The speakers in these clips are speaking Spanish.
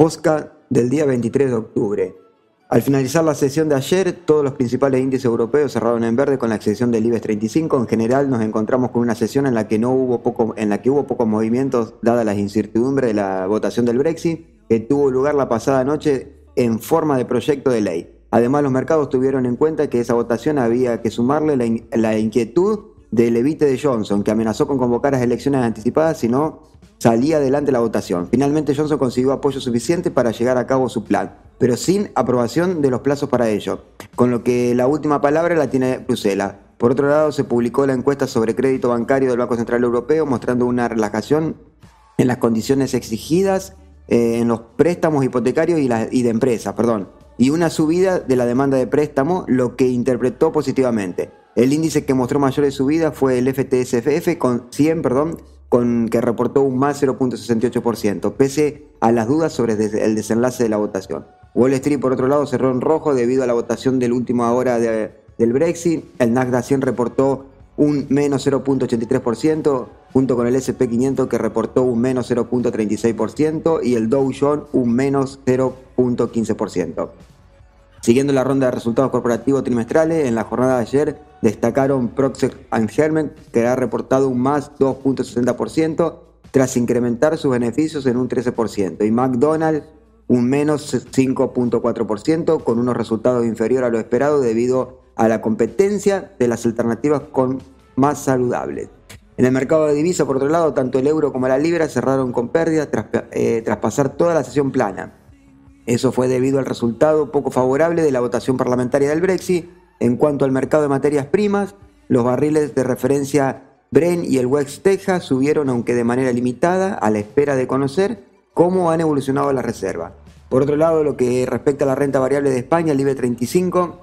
Posca del día 23 de octubre. Al finalizar la sesión de ayer, todos los principales índices europeos cerraron en verde con la excepción del IBEX 35. En general nos encontramos con una sesión en la que no hubo poco, en la que hubo pocos movimientos dadas las incertidumbres de la votación del Brexit, que tuvo lugar la pasada noche en forma de proyecto de ley. Además, los mercados tuvieron en cuenta que esa votación había que sumarle la, la inquietud del evite de Johnson, que amenazó con convocar las elecciones anticipadas si no salía adelante la votación. Finalmente Johnson consiguió apoyo suficiente para llegar a cabo su plan, pero sin aprobación de los plazos para ello, con lo que la última palabra la tiene Bruselas. Por otro lado, se publicó la encuesta sobre crédito bancario del Banco Central Europeo mostrando una relajación en las condiciones exigidas eh, en los préstamos hipotecarios y, de empresas, perdón, y una subida de la demanda de préstamo, lo que interpretó positivamente. El índice que mostró mayores subidas fue el FTSFF con 100, perdón, con que reportó un más 0.68%, pese a las dudas sobre el desenlace de la votación. Wall Street, por otro lado, cerró en rojo debido a la votación del último hora del Brexit. El Nasdaq 100 reportó un menos 0.83%, junto con el SP500 que reportó un menos 0.36% y el Dow Jones un menos 0.15%. Siguiendo la ronda de resultados corporativos trimestrales, en la jornada de ayer destacaron Procter Herman, que ha reportado un más 2.60% tras incrementar sus beneficios en un 13%, y McDonald's un menos 5.4% con unos resultados inferiores a lo esperado debido a la competencia de las alternativas con más saludables. En el mercado de divisas, por otro lado, tanto el euro como la libra cerraron con pérdidas tras, eh, tras pasar toda la sesión plana. Eso fue debido al resultado poco favorable de la votación parlamentaria del Brexit. En cuanto al mercado de materias primas, los barriles de referencia Bren y el West Texas subieron, aunque de manera limitada, a la espera de conocer cómo han evolucionado las reservas. Por otro lado, lo que respecta a la renta variable de España, el IBE 35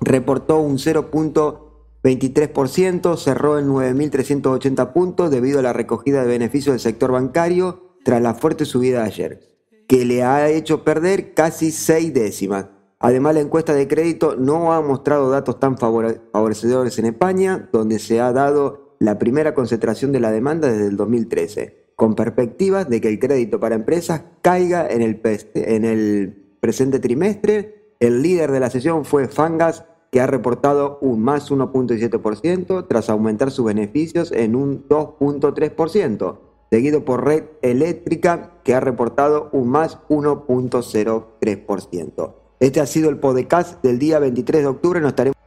reportó un 0.23%, cerró en 9.380 puntos debido a la recogida de beneficios del sector bancario tras la fuerte subida de ayer que le ha hecho perder casi seis décimas. Además, la encuesta de crédito no ha mostrado datos tan favorecedores en España, donde se ha dado la primera concentración de la demanda desde el 2013, con perspectivas de que el crédito para empresas caiga en el, en el presente trimestre. El líder de la sesión fue Fangas, que ha reportado un más 1.7% tras aumentar sus beneficios en un 2.3% seguido por Red Eléctrica, que ha reportado un más 1.03%. Este ha sido el podcast del día 23 de octubre. Nos estaremos